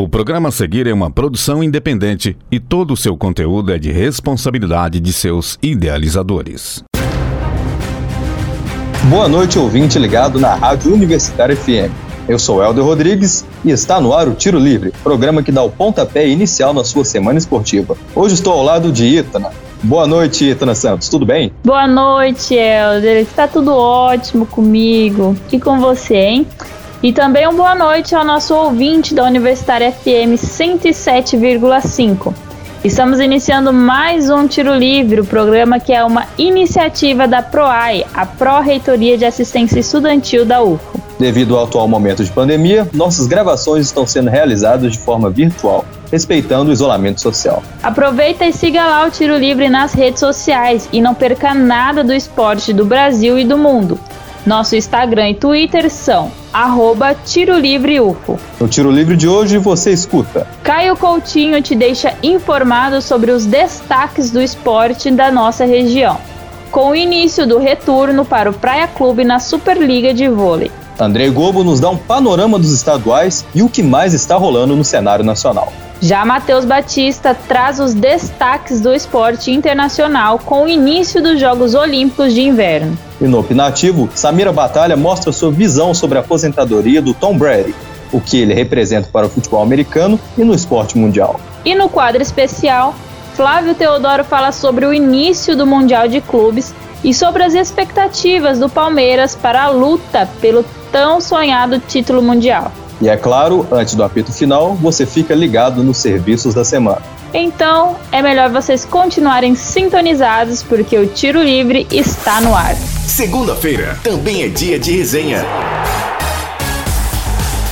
O programa a seguir é uma produção independente e todo o seu conteúdo é de responsabilidade de seus idealizadores. Boa noite, ouvinte ligado na Rádio Universitária FM. Eu sou Helder Rodrigues e está no ar o Tiro Livre, programa que dá o pontapé inicial na sua semana esportiva. Hoje estou ao lado de Itana. Boa noite, Itana Santos, tudo bem? Boa noite, Helder. Está tudo ótimo comigo e com você, hein? E também uma boa noite ao nosso ouvinte da Universitária FM 107,5. Estamos iniciando mais um Tiro Livre, o programa que é uma iniciativa da PROAI, a Pró-Reitoria de Assistência Estudantil da UFO. Devido ao atual momento de pandemia, nossas gravações estão sendo realizadas de forma virtual, respeitando o isolamento social. Aproveita e siga lá o Tiro Livre nas redes sociais e não perca nada do esporte do Brasil e do mundo. Nosso Instagram e Twitter são arroba Tiro Livre UFO. No Tiro Livre de hoje você escuta. Caio Coutinho te deixa informado sobre os destaques do esporte da nossa região, com o início do retorno para o Praia Clube na Superliga de Vôlei. André Gobo nos dá um panorama dos estaduais e o que mais está rolando no cenário nacional. Já Matheus Batista traz os destaques do esporte internacional com o início dos Jogos Olímpicos de Inverno. E no Opinativo, Samira Batalha mostra sua visão sobre a aposentadoria do Tom Brady, o que ele representa para o futebol americano e no esporte mundial. E no quadro especial, Flávio Teodoro fala sobre o início do Mundial de Clubes e sobre as expectativas do Palmeiras para a luta pelo tão sonhado título mundial. E é claro, antes do apito final, você fica ligado nos serviços da semana. Então, é melhor vocês continuarem sintonizados porque o Tiro Livre está no ar. Segunda-feira também é dia de resenha.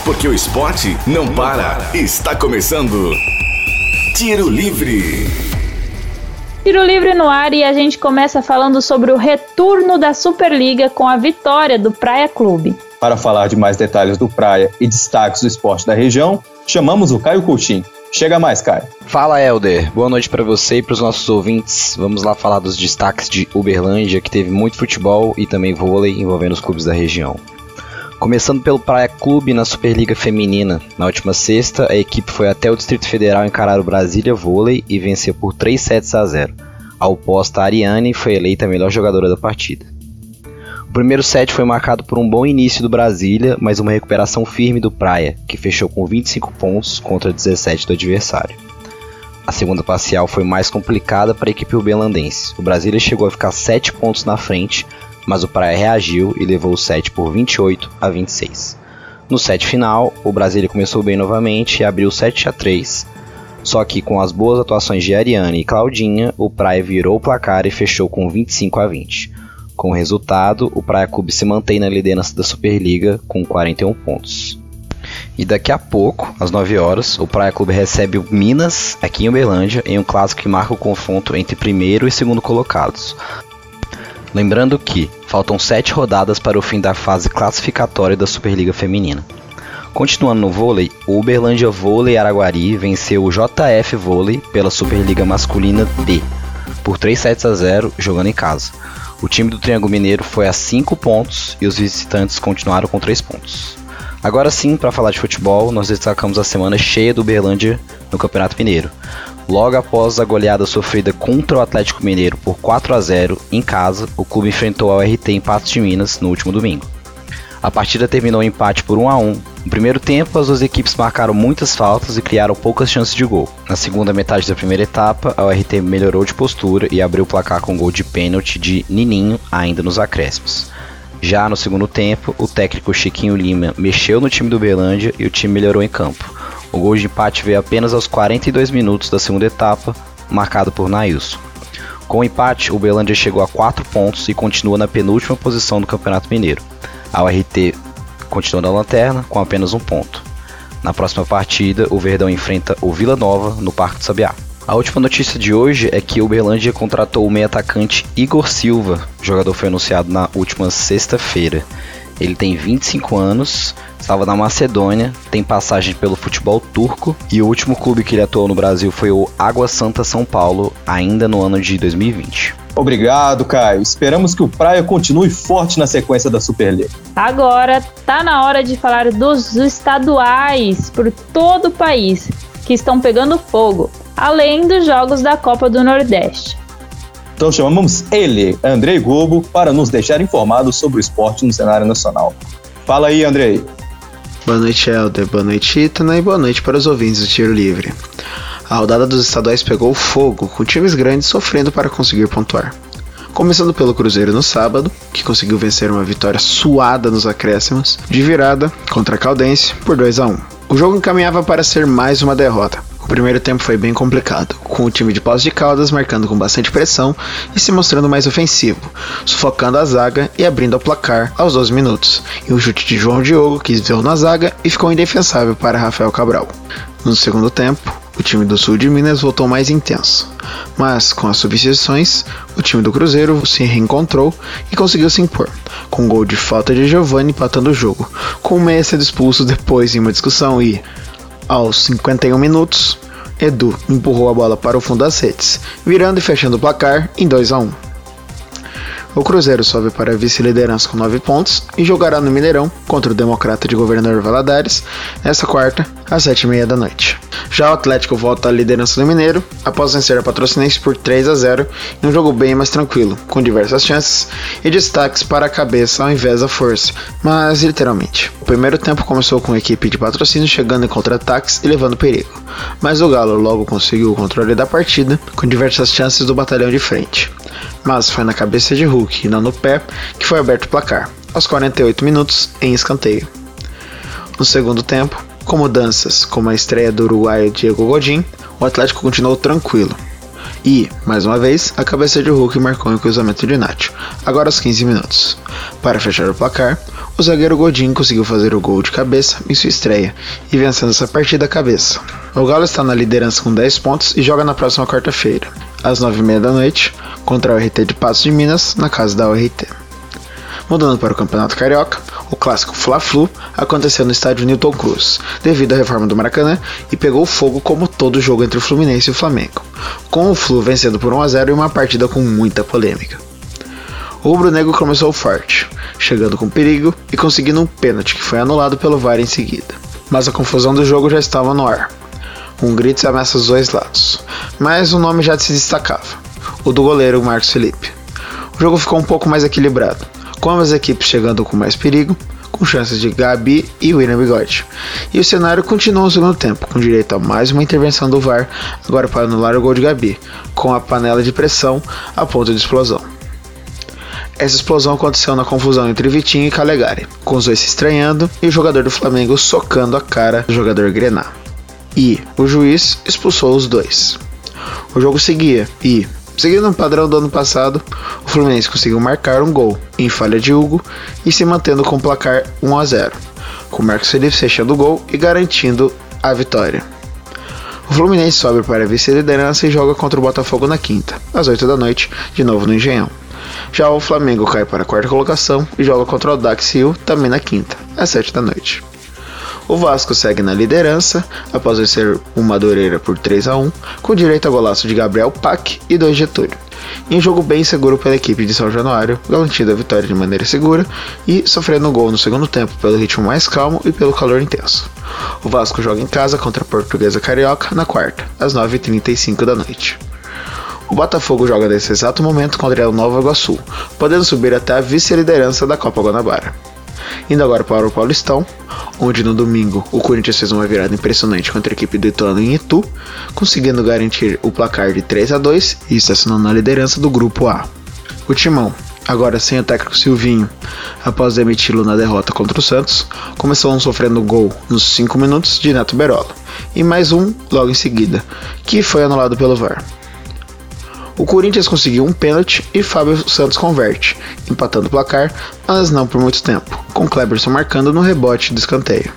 Porque o esporte não para. Está começando. Tiro Livre. Tiro Livre no ar e a gente começa falando sobre o retorno da Superliga com a vitória do Praia Clube. Para falar de mais detalhes do Praia e destaques do esporte da região, chamamos o Caio Coutinho. Chega mais, Caio. Fala, Helder. Boa noite para você e para os nossos ouvintes. Vamos lá falar dos destaques de Uberlândia, que teve muito futebol e também vôlei envolvendo os clubes da região. Começando pelo Praia Clube na Superliga Feminina. Na última sexta, a equipe foi até o Distrito Federal encarar o Brasília Vôlei e venceu por 3 sets a 0. A oposta Ariane foi eleita a melhor jogadora da partida. Primeiro set foi marcado por um bom início do Brasília, mas uma recuperação firme do Praia, que fechou com 25 pontos contra 17 do adversário. A segunda parcial foi mais complicada para a equipe uberlandense. O Brasília chegou a ficar 7 pontos na frente, mas o Praia reagiu e levou o set por 28 a 26. No set final, o Brasília começou bem novamente e abriu 7 a 3. Só que com as boas atuações de Ariane e Claudinha, o Praia virou o placar e fechou com 25 a 20. Com o resultado, o Praia Clube se mantém na liderança da Superliga com 41 pontos. E daqui a pouco, às 9 horas, o Praia Clube recebe o Minas, aqui em Uberlândia, em um clássico que marca o confronto entre primeiro e segundo colocados. Lembrando que faltam 7 rodadas para o fim da fase classificatória da Superliga Feminina. Continuando no vôlei, o Uberlândia Vôlei Araguari venceu o JF Vôlei pela Superliga Masculina D, por 3 sets a 0, jogando em casa. O time do Triângulo Mineiro foi a 5 pontos e os visitantes continuaram com 3 pontos. Agora sim, para falar de futebol, nós destacamos a semana cheia do Uberlândia no Campeonato Mineiro. Logo após a goleada sofrida contra o Atlético Mineiro por 4 a 0 em casa, o clube enfrentou a RT em Patos de Minas no último domingo. A partida terminou em empate por 1 a 1. No primeiro tempo, as duas equipes marcaram muitas faltas e criaram poucas chances de gol. Na segunda metade da primeira etapa, a RT melhorou de postura e abriu o placar com um gol de pênalti de Nininho ainda nos acréscimos. Já no segundo tempo, o técnico Chiquinho Lima mexeu no time do Belândia e o time melhorou em campo. O gol de empate veio apenas aos 42 minutos da segunda etapa, marcado por Nailson. Com o empate, o Belândia chegou a 4 pontos e continua na penúltima posição do Campeonato Mineiro. A URT continua na lanterna com apenas um ponto. Na próxima partida, o Verdão enfrenta o Vila Nova no Parque do Sabiá. A última notícia de hoje é que o Uberlândia contratou o meio atacante Igor Silva. Jogador foi anunciado na última sexta-feira. Ele tem 25 anos, estava na Macedônia, tem passagem pelo futebol turco e o último clube que ele atuou no Brasil foi o Água Santa São Paulo, ainda no ano de 2020. Obrigado, Caio. Esperamos que o Praia continue forte na sequência da Superliga. Agora tá na hora de falar dos estaduais por todo o país que estão pegando fogo, além dos jogos da Copa do Nordeste. Então chamamos ele, Andrei Globo, para nos deixar informados sobre o esporte no cenário nacional. Fala aí, Andrei. Boa noite, Helder. Boa noite, Itana. E boa noite para os ouvintes do Tiro Livre. A rodada dos estaduais pegou fogo, com times grandes sofrendo para conseguir pontuar. Começando pelo Cruzeiro no sábado, que conseguiu vencer uma vitória suada nos acréscimos, de virada contra a Caldense por 2 a 1. O jogo encaminhava para ser mais uma derrota, o primeiro tempo foi bem complicado, com o time de Pós de Caldas marcando com bastante pressão e se mostrando mais ofensivo, sufocando a zaga e abrindo o placar aos 12 minutos, e o chute de João Diogo que desviou na zaga e ficou indefensável para Rafael Cabral. No segundo tempo, o time do sul de Minas voltou mais intenso, mas com as substituições, o time do Cruzeiro se reencontrou e conseguiu se impor, com um gol de falta de Giovanni empatando o jogo, com o Meia sendo expulso depois em uma discussão e, aos 51 minutos, Edu empurrou a bola para o fundo das redes, virando e fechando o placar em 2 a 1. O Cruzeiro sobe para a vice-liderança com 9 pontos e jogará no Mineirão contra o Democrata de Governador Valadares nesta quarta, às 7h30 da noite. Já o Atlético volta à liderança do Mineiro após vencer a Patrocinense por 3 a 0 em um jogo bem mais tranquilo, com diversas chances e destaques para a cabeça ao invés da força, mas literalmente. O primeiro tempo começou com a equipe de patrocínio chegando em contra-ataques e levando perigo, mas o Galo logo conseguiu o controle da partida com diversas chances do batalhão de frente. Mas foi na cabeça de Hulk e não no pé que foi aberto o placar, aos 48 minutos em escanteio. No segundo tempo, com mudanças como a estreia do uruguaio Diego Godin, o Atlético continuou tranquilo. E, mais uma vez, a cabeça de Hulk marcou um cruzamento de Nacho, agora aos 15 minutos. Para fechar o placar, o zagueiro Godin conseguiu fazer o gol de cabeça em sua estreia e vencendo essa partida a cabeça. O Galo está na liderança com 10 pontos e joga na próxima quarta-feira, às 9h30 da noite, contra o RT de Passos de Minas, na casa da URT. Mudando para o Campeonato Carioca, o clássico Fla-Flu aconteceu no estádio Newton Cruz, devido à reforma do Maracanã, e pegou fogo como todo jogo entre o Fluminense e o Flamengo, com o Flu vencendo por 1 a 0 em uma partida com muita polêmica. O rubro-negro começou forte, chegando com perigo e conseguindo um pênalti que foi anulado pelo VAR em seguida. Mas a confusão do jogo já estava no ar, com gritos e ameaças dos dois lados, mas o nome já se destacava, o do goleiro Marcos Felipe. O jogo ficou um pouco mais equilibrado, com ambas equipes chegando com mais perigo, com chances de Gabi e William Bigode. E o cenário continuou no segundo tempo, com direito a mais uma intervenção do VAR, agora para anular o gol de Gabi, com a panela de pressão a ponto de explosão. Essa explosão aconteceu na confusão entre Vitinho e Calegari, com os dois se estranhando e o jogador do Flamengo socando a cara do jogador Grená. E o juiz expulsou os dois. O jogo seguia e, Seguindo o padrão do ano passado, o Fluminense conseguiu marcar um gol em falha de Hugo e se mantendo com o placar 1 a 0, com Marcos Felipe fechando o gol e garantindo a vitória. O Fluminense sobe para a vice-liderança e joga contra o Botafogo na quinta, às 8 da noite, de novo no Engenhão. Já o Flamengo cai para a quarta colocação e joga contra o Dax Hill também na quinta, às 7 da noite. O Vasco segue na liderança após vencer o Madureira por 3 a 1 com direito a golaço de Gabriel Pac e 2 Getúlio. Em jogo bem seguro pela equipe de São Januário, garantindo a vitória de maneira segura e sofrendo gol no segundo tempo pelo ritmo mais calmo e pelo calor intenso. O Vasco joga em casa contra a Portuguesa Carioca na quarta, às 9h35 da noite. O Botafogo joga nesse exato momento contra o Nova Iguaçu, podendo subir até a vice-liderança da Copa Guanabara. Indo agora para o Paulistão, onde no domingo o Corinthians fez uma virada impressionante contra a equipe do Ituano em Itu, conseguindo garantir o placar de 3 a 2 e estacionando na liderança do grupo A. O Timão, agora sem o técnico Silvinho, após demiti-lo na derrota contra o Santos, começou sofrendo gol nos 5 minutos de Neto Berola, e mais um logo em seguida, que foi anulado pelo VAR. O Corinthians conseguiu um pênalti e Fábio Santos converte, empatando o placar, mas não por muito tempo, com Kleberson marcando no rebote do escanteio.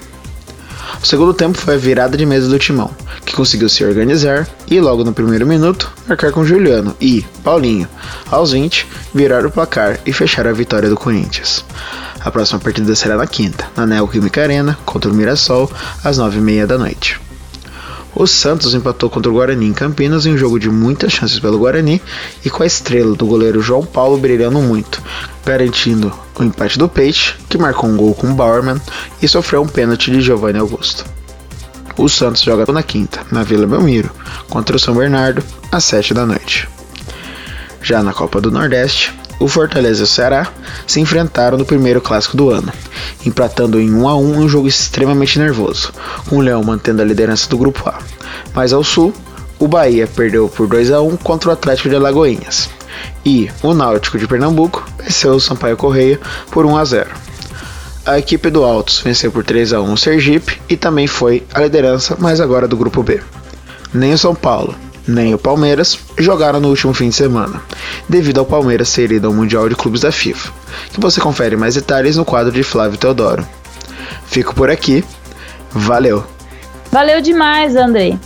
O segundo tempo foi a virada de mesa do Timão, que conseguiu se organizar e logo no primeiro minuto marcar com Juliano e Paulinho, aos 20, virar o placar e fechar a vitória do Corinthians. A próxima partida será na quinta, na Neoquímica Arena, contra o Mirassol, às 9h30 da noite. O Santos empatou contra o Guarani em Campinas em um jogo de muitas chances pelo Guarani e com a estrela do goleiro João Paulo brilhando muito, garantindo o empate do Peixe, que marcou um gol com o Bauerman e sofreu um pênalti de Giovanni Augusto. O Santos joga na quinta, na Vila Belmiro, contra o São Bernardo, às 7 da noite. Já na Copa do Nordeste, o Fortaleza e o Ceará se enfrentaram no primeiro clássico do ano, empatando em 1 a 1 um jogo extremamente nervoso, com o Leão mantendo a liderança do grupo A. Mais ao sul, o Bahia perdeu por 2 a 1 contra o Atlético de Alagoinhas. E o Náutico de Pernambuco venceu o Sampaio Correia por 1 a 0. A equipe do Altos venceu por 3 a 1 o Sergipe e também foi a liderança, mas agora do grupo B. Nem o São Paulo, nem o Palmeiras jogaram no último fim de semana, devido ao Palmeiras ser ido ao Mundial de Clubes da FIFA, que você confere mais detalhes no quadro de Flávio Teodoro. Fico por aqui, valeu! Valeu demais, André!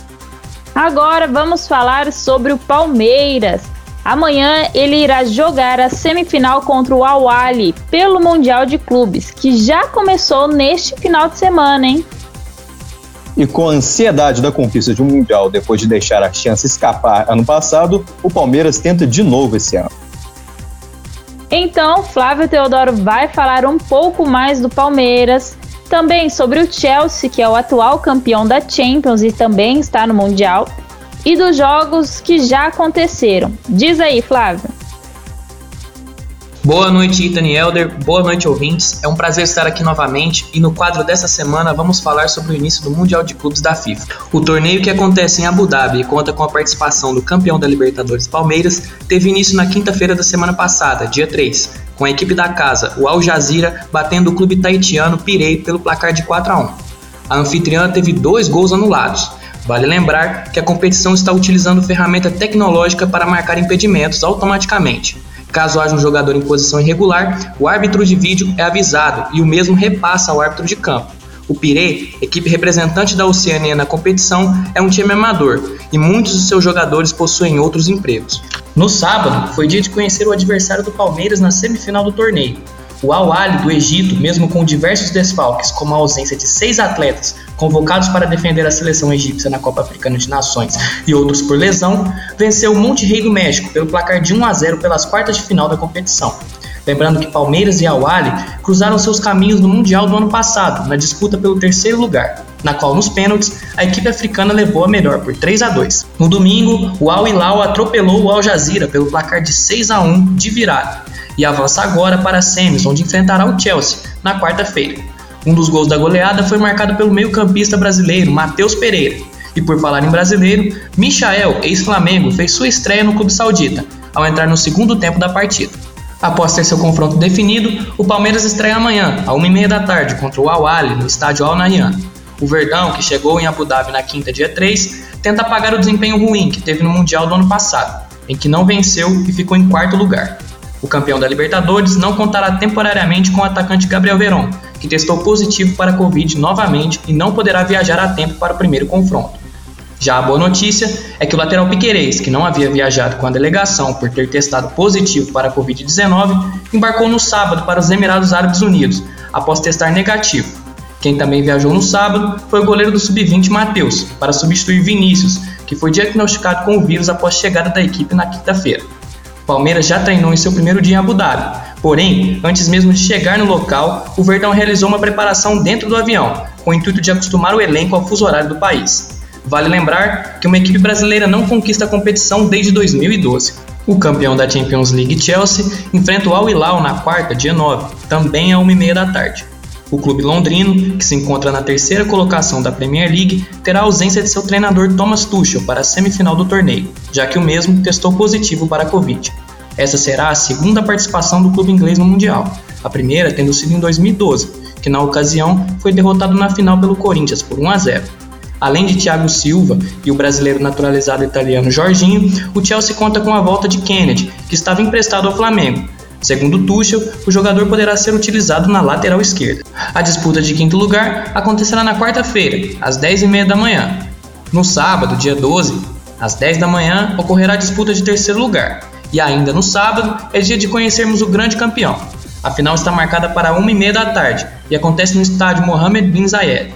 Agora vamos falar sobre o Palmeiras. Amanhã ele irá jogar a semifinal contra o Awali pelo Mundial de Clubes, que já começou neste final de semana, hein? E com a ansiedade da conquista de um Mundial depois de deixar a chance escapar ano passado, o Palmeiras tenta de novo esse ano. Então, Flávio Teodoro vai falar um pouco mais do Palmeiras, também sobre o Chelsea, que é o atual campeão da Champions e também está no Mundial, e dos jogos que já aconteceram. Diz aí, Flávio. Boa noite, Ethan Elder. Boa noite, ouvintes. É um prazer estar aqui novamente e no quadro dessa semana vamos falar sobre o início do Mundial de Clubes da FIFA. O torneio que acontece em Abu Dhabi e conta com a participação do campeão da Libertadores Palmeiras teve início na quinta-feira da semana passada, dia 3, com a equipe da casa, o Al Jazeera, batendo o clube taitiano Pirei pelo placar de 4 a 1. A anfitriã teve dois gols anulados. Vale lembrar que a competição está utilizando ferramenta tecnológica para marcar impedimentos automaticamente. Caso haja um jogador em posição irregular, o árbitro de vídeo é avisado e o mesmo repassa ao árbitro de campo. O Pirê, equipe representante da Oceania na competição, é um time amador e muitos de seus jogadores possuem outros empregos. No sábado, foi dia de conhecer o adversário do Palmeiras na semifinal do torneio. O Al-Ali do Egito, mesmo com diversos desfalques, como a ausência de seis atletas convocados para defender a seleção egípcia na Copa Africana de Nações e outros por lesão, venceu o Monte Rei do México pelo placar de 1 a 0 pelas quartas de final da competição. Lembrando que Palmeiras e Al-Ali cruzaram seus caminhos no Mundial do ano passado, na disputa pelo terceiro lugar, na qual nos pênaltis a equipe africana levou a melhor por 3 a 2. No domingo, o Al Hilal atropelou o Al Jazeera pelo placar de 6 a 1 de virada e avança agora para a semis, onde enfrentará o Chelsea na quarta-feira. Um dos gols da goleada foi marcado pelo meio-campista brasileiro Matheus Pereira. E por falar em brasileiro, Michael, ex-Flamengo, fez sua estreia no clube saudita, ao entrar no segundo tempo da partida. Após ter seu confronto definido, o Palmeiras estreia amanhã, às 1h30 da tarde, contra o Al-Ali, no estádio Al Nahyan. O Verdão, que chegou em Abu Dhabi na quinta, dia 3, tenta apagar o desempenho ruim que teve no Mundial do ano passado, em que não venceu e ficou em quarto lugar. O campeão da Libertadores não contará temporariamente com o atacante Gabriel Veron, que testou positivo para a Covid novamente e não poderá viajar a tempo para o primeiro confronto. Já a boa notícia é que o lateral Piquerez, que não havia viajado com a delegação por ter testado positivo para a Covid-19, embarcou no sábado para os Emirados Árabes Unidos, após testar negativo. Quem também viajou no sábado foi o goleiro do Sub-20 Matheus, para substituir Vinícius, que foi diagnosticado com o vírus após chegada da equipe na quinta-feira. Palmeiras já treinou em seu primeiro dia em Abu Dhabi. Porém, antes mesmo de chegar no local, o Verdão realizou uma preparação dentro do avião, com o intuito de acostumar o elenco ao fuso horário do país. Vale lembrar que uma equipe brasileira não conquista a competição desde 2012. O campeão da Champions League Chelsea enfrenta o Al Hilal na quarta, dia 9, também às 1h30 da tarde. O clube londrino, que se encontra na terceira colocação da Premier League, terá ausência de seu treinador Thomas Tuchel para a semifinal do torneio, já que o mesmo testou positivo para a Covid. Essa será a segunda participação do clube inglês no Mundial, a primeira tendo sido em 2012, que na ocasião foi derrotado na final pelo Corinthians por 1 a 0. Além de Thiago Silva e o brasileiro naturalizado italiano Jorginho, o Chelsea conta com a volta de Kennedy, que estava emprestado ao Flamengo, Segundo Tuchel, o jogador poderá ser utilizado na lateral esquerda. A disputa de quinto lugar acontecerá na quarta-feira, às 10h30 da manhã. No sábado, dia 12, às 10 da manhã, ocorrerá a disputa de terceiro lugar. E ainda no sábado é dia de conhecermos o grande campeão. A final está marcada para 1h30 da tarde e acontece no estádio Mohamed Bin Zayed.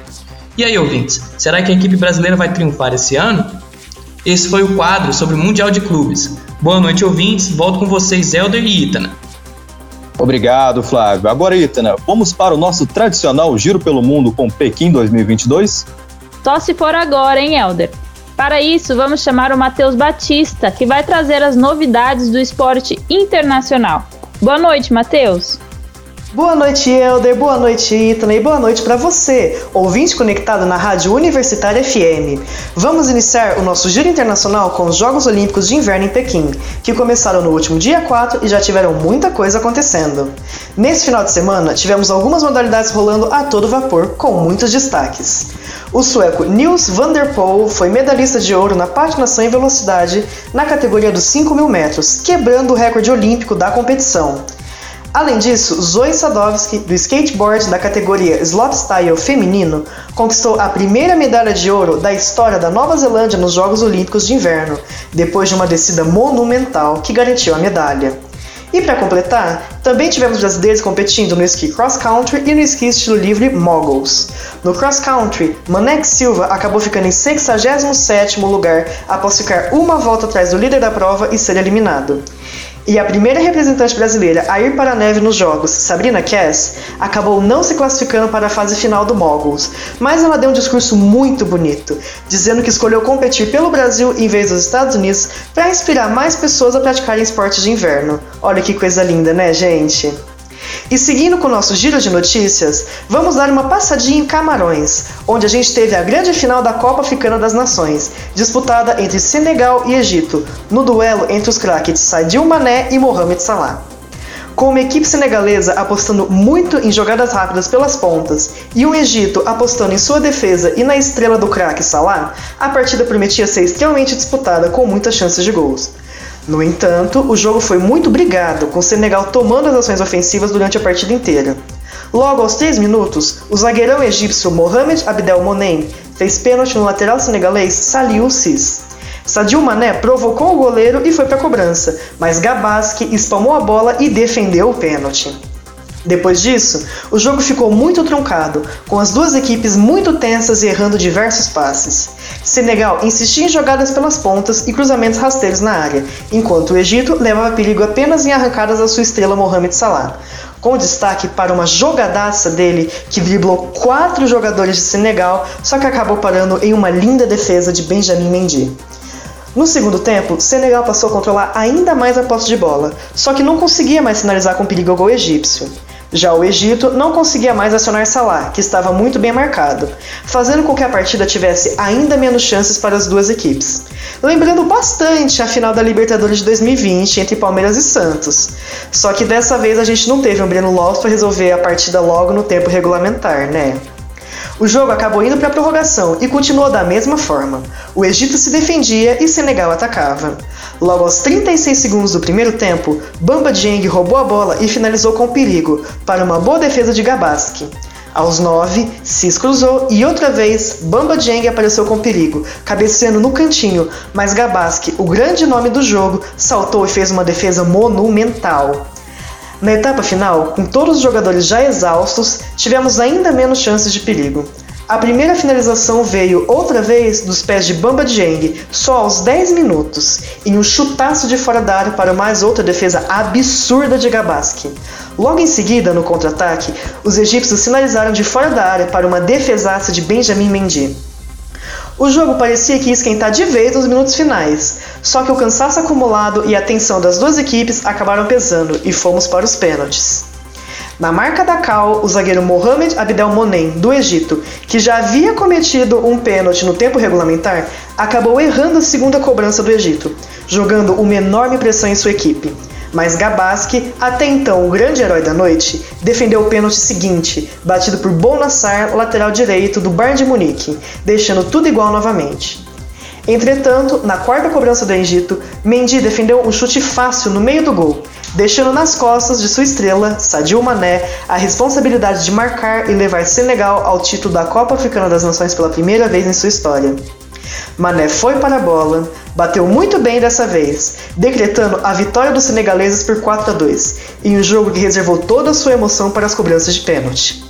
E aí, ouvintes, será que a equipe brasileira vai triunfar esse ano? Esse foi o quadro sobre o Mundial de Clubes. Boa noite, ouvintes. Volto com vocês, Elder e Itana. Obrigado, Flávio. Agora, Itana, vamos para o nosso tradicional Giro pelo Mundo com Pequim 2022? Só se for agora, hein, Elder? Para isso, vamos chamar o Matheus Batista, que vai trazer as novidades do esporte internacional. Boa noite, Matheus. Boa noite, Elder. Boa noite, Itana. E boa noite para você, ouvinte conectado na Rádio Universitária FM. Vamos iniciar o nosso giro internacional com os Jogos Olímpicos de Inverno em Pequim, que começaram no último dia 4 e já tiveram muita coisa acontecendo. Nesse final de semana, tivemos algumas modalidades rolando a todo vapor, com muitos destaques. O sueco Nils van der Poel foi medalhista de ouro na patinação em velocidade na categoria dos 5 mil metros, quebrando o recorde olímpico da competição. Além disso, Zoe Sadowski, do skateboard da categoria Slopestyle feminino, conquistou a primeira medalha de ouro da história da Nova Zelândia nos Jogos Olímpicos de Inverno, depois de uma descida monumental que garantiu a medalha. E para completar, também tivemos brasileiros competindo no esqui cross country e no esqui estilo livre moguls. No cross country, Manek Silva acabou ficando em 67º lugar após ficar uma volta atrás do líder da prova e ser eliminado. E a primeira representante brasileira a ir para a neve nos Jogos, Sabrina Cass, acabou não se classificando para a fase final do Moguls, mas ela deu um discurso muito bonito, dizendo que escolheu competir pelo Brasil em vez dos Estados Unidos para inspirar mais pessoas a praticarem esportes de inverno. Olha que coisa linda, né, gente? E seguindo com o nosso giro de notícias, vamos dar uma passadinha em Camarões, onde a gente teve a grande final da Copa Africana das Nações, disputada entre Senegal e Egito, no duelo entre os craques Sadio Mané e Mohamed Salah. Com uma equipe senegalesa apostando muito em jogadas rápidas pelas pontas e o Egito apostando em sua defesa e na estrela do craque Salah, a partida prometia ser extremamente disputada com muitas chances de gols. No entanto, o jogo foi muito brigado, com o Senegal tomando as ações ofensivas durante a partida inteira. Logo aos 3 minutos, o zagueirão egípcio Mohamed Abdel Monem fez pênalti no lateral senegalês Saliu Cis. Sadio Mané provocou o goleiro e foi para a cobrança, mas Gabaski espalmou a bola e defendeu o pênalti. Depois disso, o jogo ficou muito truncado, com as duas equipes muito tensas e errando diversos passes. Senegal insistia em jogadas pelas pontas e cruzamentos rasteiros na área, enquanto o Egito levava perigo apenas em arrancadas da sua estrela Mohamed Salah. Com destaque para uma jogadaça dele que driblou quatro jogadores de Senegal, só que acabou parando em uma linda defesa de Benjamin Mendy. No segundo tempo, Senegal passou a controlar ainda mais a posse de bola, só que não conseguia mais sinalizar com perigo ao gol egípcio. Já o Egito não conseguia mais acionar Salah, que estava muito bem marcado, fazendo com que a partida tivesse ainda menos chances para as duas equipes. Lembrando bastante a final da Libertadores de 2020 entre Palmeiras e Santos. Só que dessa vez a gente não teve um Breno Lopes para resolver a partida logo no tempo regulamentar, né? O jogo acabou indo para a prorrogação e continuou da mesma forma. O Egito se defendia e Senegal atacava. Logo aos 36 segundos do primeiro tempo, Bamba Dieng roubou a bola e finalizou com perigo, para uma boa defesa de Gabaski. Aos 9, Cis cruzou e outra vez Bamba Dieng apareceu com perigo, cabeceando no cantinho, mas Gabaski, o grande nome do jogo, saltou e fez uma defesa monumental. Na etapa final, com todos os jogadores já exaustos, tivemos ainda menos chances de perigo. A primeira finalização veio outra vez dos pés de Bamba Dieng, só aos 10 minutos, em um chutaço de fora da área para mais outra defesa absurda de Gabaski. Logo em seguida, no contra-ataque, os egípcios sinalizaram de fora da área para uma defesaça de Benjamin Mendy. O jogo parecia que ia esquentar de vez nos minutos finais, só que o cansaço acumulado e a tensão das duas equipes acabaram pesando e fomos para os pênaltis. Na marca da Cal, o zagueiro Mohamed Abdel Monem, do Egito, que já havia cometido um pênalti no tempo regulamentar, acabou errando a segunda cobrança do Egito, jogando uma enorme pressão em sua equipe. Mas Gabaski, até então o grande herói da noite, defendeu o pênalti seguinte, batido por Bonassar, lateral direito do Bayern de Munique, deixando tudo igual novamente. Entretanto, na quarta cobrança do Egito, Mendy defendeu um chute fácil no meio do gol, deixando nas costas de sua estrela, Sadio Mané, a responsabilidade de marcar e levar Senegal ao título da Copa Africana das Nações pela primeira vez em sua história. Mané foi para a bola, bateu muito bem dessa vez, decretando a vitória dos senegaleses por 4 a 2, em um jogo que reservou toda a sua emoção para as cobranças de pênalti.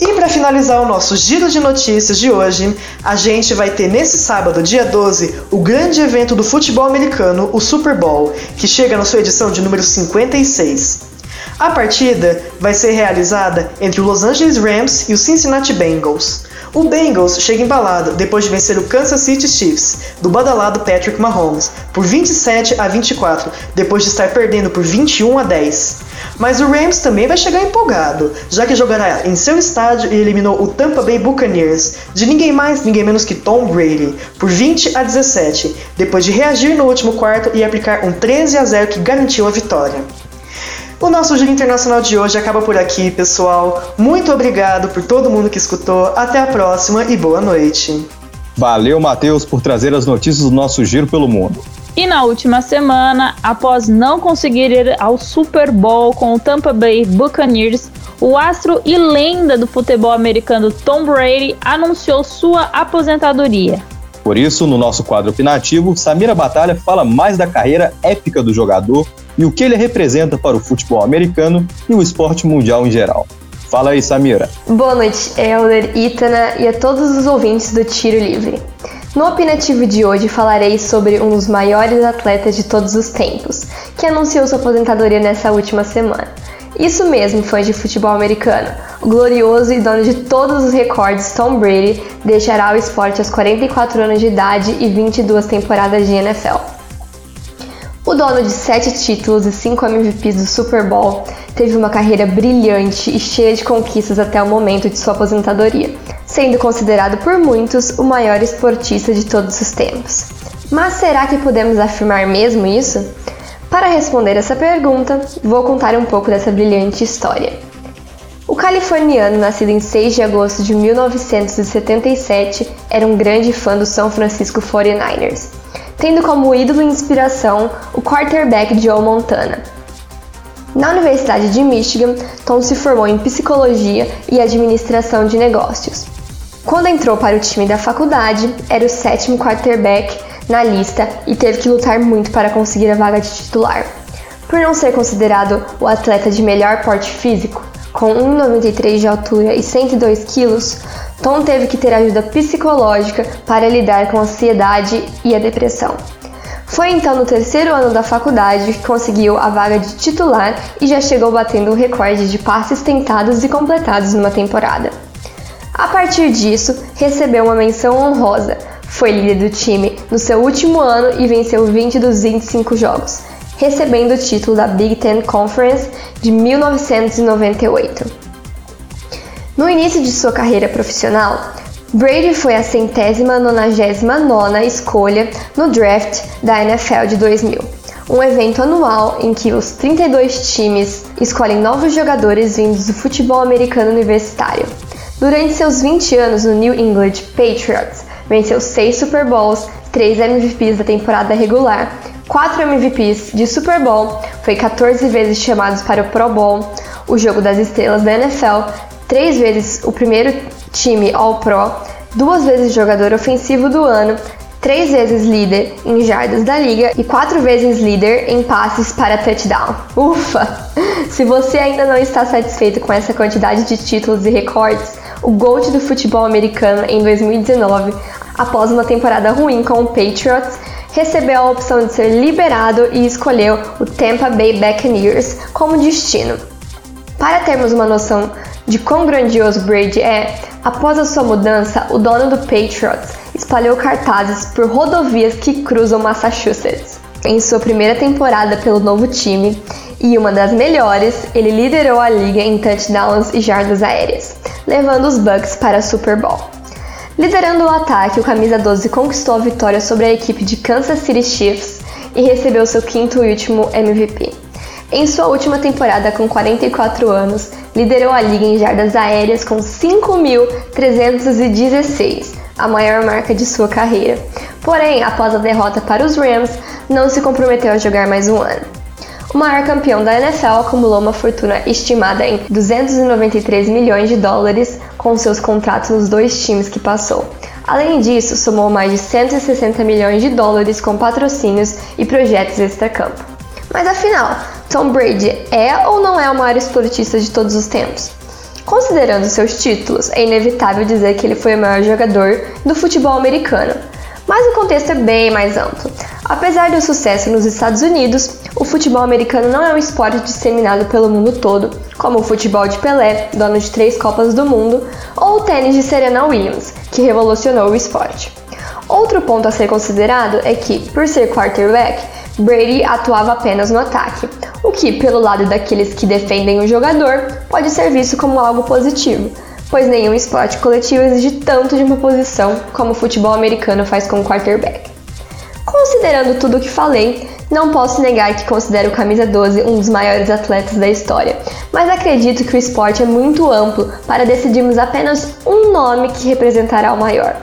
E para finalizar o nosso giro de notícias de hoje, a gente vai ter nesse sábado, dia 12, o grande evento do futebol americano, o Super Bowl, que chega na sua edição de número 56. A partida vai ser realizada entre o Los Angeles Rams e o Cincinnati Bengals. O Bengals chega embalado depois de vencer o Kansas City Chiefs, do badalado Patrick Mahomes, por 27 a 24, depois de estar perdendo por 21 a 10. Mas o Rams também vai chegar empolgado, já que jogará em seu estádio e eliminou o Tampa Bay Buccaneers, de ninguém mais, ninguém menos que Tom Brady, por 20 a 17, depois de reagir no último quarto e aplicar um 13 a 0 que garantiu a vitória. O nosso Giro Internacional de hoje acaba por aqui, pessoal. Muito obrigado por todo mundo que escutou. Até a próxima e boa noite. Valeu, Matheus, por trazer as notícias do nosso Giro pelo Mundo. E na última semana, após não conseguir ir ao Super Bowl com o Tampa Bay Buccaneers, o astro e lenda do futebol americano Tom Brady anunciou sua aposentadoria. Por isso, no nosso quadro opinativo, Samira Batalha fala mais da carreira épica do jogador e o que ele representa para o futebol americano e o esporte mundial em geral. Fala aí, Samira. Boa noite, Helder, Itana e a todos os ouvintes do Tiro Livre. No opinativo de hoje falarei sobre um dos maiores atletas de todos os tempos, que anunciou sua aposentadoria nessa última semana. Isso mesmo, fãs de futebol americano. O glorioso e dono de todos os recordes Tom Brady deixará o esporte aos 44 anos de idade e 22 temporadas de NFL. O dono de 7 títulos e 5 MVPs do Super Bowl teve uma carreira brilhante e cheia de conquistas até o momento de sua aposentadoria, sendo considerado por muitos o maior esportista de todos os tempos. Mas será que podemos afirmar mesmo isso? Para responder essa pergunta, vou contar um pouco dessa brilhante história. O californiano, nascido em 6 de agosto de 1977, era um grande fã do São Francisco 49ers tendo como ídolo e inspiração o quarterback Joe Montana. Na Universidade de Michigan, Tom se formou em psicologia e administração de negócios. Quando entrou para o time da faculdade, era o sétimo quarterback na lista e teve que lutar muito para conseguir a vaga de titular. Por não ser considerado o atleta de melhor porte físico, com 1,93 de altura e 102 quilos, Tom teve que ter ajuda psicológica para lidar com a ansiedade e a depressão. Foi então no terceiro ano da faculdade que conseguiu a vaga de titular e já chegou batendo o recorde de passes tentados e completados numa temporada. A partir disso, recebeu uma menção honrosa. Foi líder do time no seu último ano e venceu 20 dos 25 jogos, recebendo o título da Big Ten Conference de 1998. No início de sua carreira profissional, Brady foi a centésima nonagésima nona escolha no draft da NFL de 2000, um evento anual em que os 32 times escolhem novos jogadores vindos do futebol americano universitário. Durante seus 20 anos no New England Patriots, venceu 6 Super Bowls, 3 MVPs da temporada regular, 4 MVPs de Super Bowl, foi 14 vezes chamado para o Pro Bowl, o jogo das estrelas da NFL, três vezes o primeiro time All-Pro, duas vezes jogador ofensivo do ano, três vezes líder em jardas da liga e quatro vezes líder em passes para touchdown. Ufa! Se você ainda não está satisfeito com essa quantidade de títulos e recordes, o GOAT do futebol americano em 2019, após uma temporada ruim com o Patriots, recebeu a opção de ser liberado e escolheu o Tampa Bay Buccaneers como destino. Para termos uma noção de quão grandioso Brady é, após a sua mudança, o dono do Patriots espalhou cartazes por rodovias que cruzam Massachusetts. Em sua primeira temporada pelo novo time, e uma das melhores, ele liderou a liga em touchdowns e jardas aéreas, levando os Bucks para a Super Bowl. Liderando o ataque, o camisa 12 conquistou a vitória sobre a equipe de Kansas City Chiefs e recebeu seu quinto e último MVP. Em sua última temporada com 44 anos, liderou a liga em jardas aéreas com 5.316, a maior marca de sua carreira. Porém, após a derrota para os Rams, não se comprometeu a jogar mais um ano. O maior campeão da NFL acumulou uma fortuna estimada em 293 milhões de dólares com seus contratos nos dois times que passou, Além disso, somou mais de 160 milhões de dólares com patrocínios e projetos extracampo. Mas afinal, Tom Brady é ou não é o maior esportista de todos os tempos? Considerando seus títulos, é inevitável dizer que ele foi o maior jogador do futebol americano. Mas o contexto é bem mais amplo. Apesar do sucesso nos Estados Unidos, o futebol americano não é um esporte disseminado pelo mundo todo, como o futebol de Pelé, dono de três Copas do Mundo, ou o tênis de Serena Williams, que revolucionou o esporte. Outro ponto a ser considerado é que, por ser quarterback, Brady atuava apenas no ataque, o que, pelo lado daqueles que defendem o jogador, pode ser visto como algo positivo, pois nenhum esporte coletivo exige tanto de uma posição como o futebol americano faz com o quarterback. Considerando tudo o que falei, não posso negar que considero o camisa 12 um dos maiores atletas da história, mas acredito que o esporte é muito amplo para decidirmos apenas um nome que representará o maior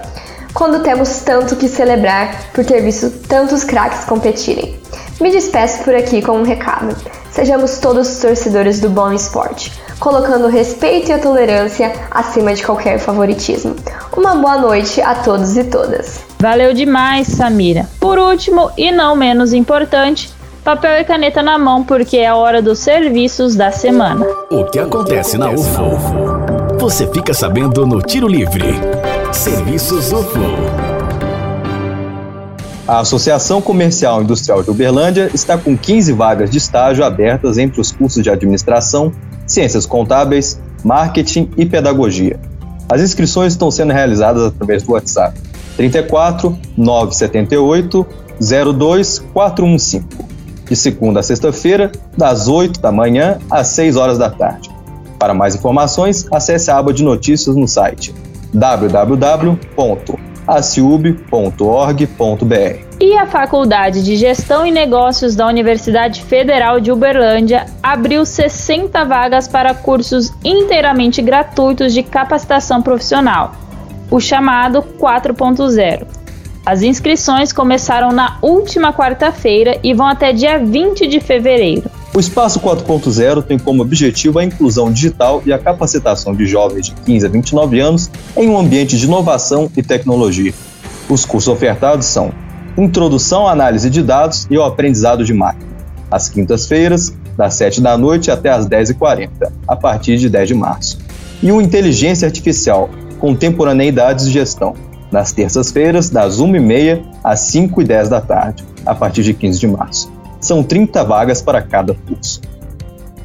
quando temos tanto que celebrar por ter visto tantos craques competirem. Me despeço por aqui com um recado. Sejamos todos torcedores do bom esporte, colocando o respeito e a tolerância acima de qualquer favoritismo. Uma boa noite a todos e todas. Valeu demais, Samira. Por último, e não menos importante, papel e caneta na mão porque é a hora dos serviços da semana. O que acontece na UFO? Você fica sabendo no Tiro Livre. Serviços UFO. A Associação Comercial Industrial de Uberlândia está com 15 vagas de estágio abertas entre os cursos de Administração, Ciências Contábeis, Marketing e Pedagogia. As inscrições estão sendo realizadas através do WhatsApp 34 978 02 415, de segunda a sexta-feira, das 8 da manhã às 6 horas da tarde. Para mais informações, acesse a aba de notícias no site www.aciub.org.br. E a Faculdade de Gestão e Negócios da Universidade Federal de Uberlândia abriu 60 vagas para cursos inteiramente gratuitos de capacitação profissional, o chamado 4.0. As inscrições começaram na última quarta-feira e vão até dia 20 de fevereiro. O Espaço 4.0 tem como objetivo a inclusão digital e a capacitação de jovens de 15 a 29 anos em um ambiente de inovação e tecnologia. Os cursos ofertados são Introdução à Análise de Dados e ao Aprendizado de Máquina, às quintas-feiras, das 7 da noite até às 10h40, a partir de 10 de março. E o Inteligência Artificial, Contemporaneidades de Gestão, nas terças-feiras, das 1h30 às 5h10 da tarde, a partir de 15 de março. São 30 vagas para cada curso.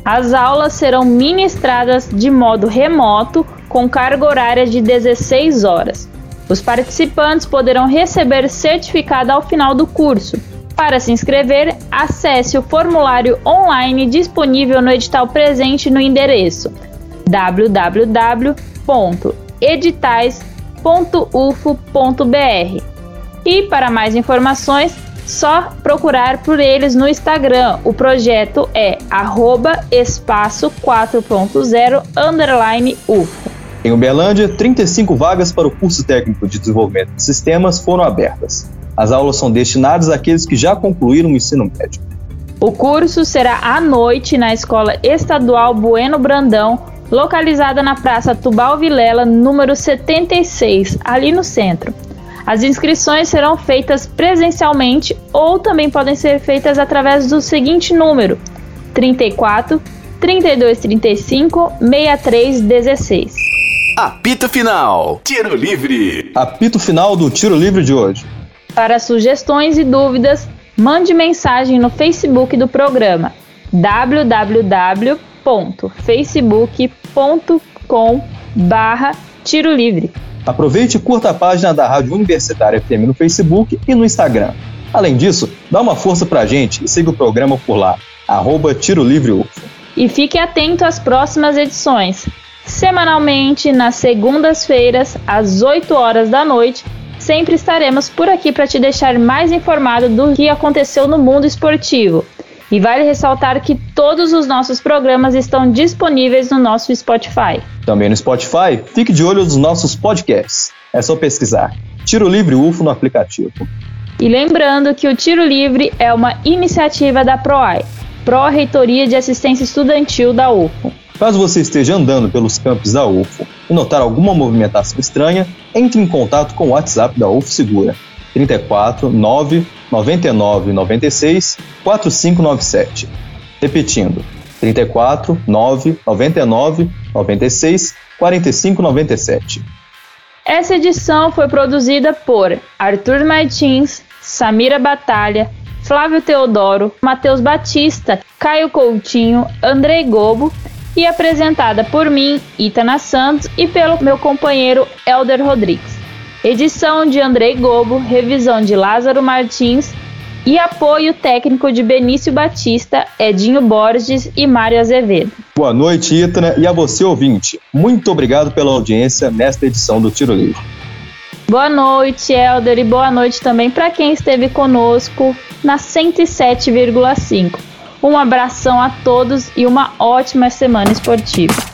As aulas serão ministradas de modo remoto, com carga horária de 16 horas. Os participantes poderão receber certificado ao final do curso. Para se inscrever, acesse o formulário online disponível no edital presente no endereço www.editais.ufo.br. E para mais informações, só procurar por eles no Instagram. O projeto é espaço 4.0 underline UFO. Em Uberlândia, 35 vagas para o curso técnico de desenvolvimento de sistemas foram abertas. As aulas são destinadas àqueles que já concluíram o ensino médio. O curso será à noite na Escola Estadual Bueno Brandão, localizada na Praça Tubal Vilela, número 76, ali no centro. As inscrições serão feitas presencialmente ou também podem ser feitas através do seguinte número: 34 3235 6316. Apito Final. Tiro Livre. Apito final do Tiro Livre de hoje. Para sugestões e dúvidas, mande mensagem no Facebook do programa www.facebook.com/barra Tiro Livre. Aproveite e curta a página da Rádio Universitária FM no Facebook e no Instagram. Além disso, dá uma força pra gente e siga o programa por lá, arroba Tiro Livre UFO. E fique atento às próximas edições. Semanalmente, nas segundas-feiras, às 8 horas da noite, sempre estaremos por aqui para te deixar mais informado do que aconteceu no mundo esportivo. E vale ressaltar que todos os nossos programas estão disponíveis no nosso Spotify. Também no Spotify, fique de olho nos nossos podcasts. É só pesquisar Tiro Livre UFO no aplicativo. E lembrando que o Tiro Livre é uma iniciativa da PROAI, Pró-Reitoria de Assistência Estudantil da UFO. Caso você esteja andando pelos campos da UFO e notar alguma movimentação estranha, entre em contato com o WhatsApp da UFO Segura 34 9 99 96 4597. Repetindo, 34 9 99 96 45 97. Essa edição foi produzida por Arthur Martins, Samira Batalha, Flávio Teodoro, Matheus Batista, Caio Coutinho, Andrei Gobo e apresentada por mim, Itana Santos, e pelo meu companheiro Elder Rodrigues. Edição de Andrei Gobo, revisão de Lázaro Martins e apoio técnico de Benício Batista, Edinho Borges e Mário Azevedo. Boa noite, Itana, e a você, ouvinte. Muito obrigado pela audiência nesta edição do Tiro Livre. Boa noite, Elder, e boa noite também para quem esteve conosco na 107,5. Um abração a todos e uma ótima semana esportiva.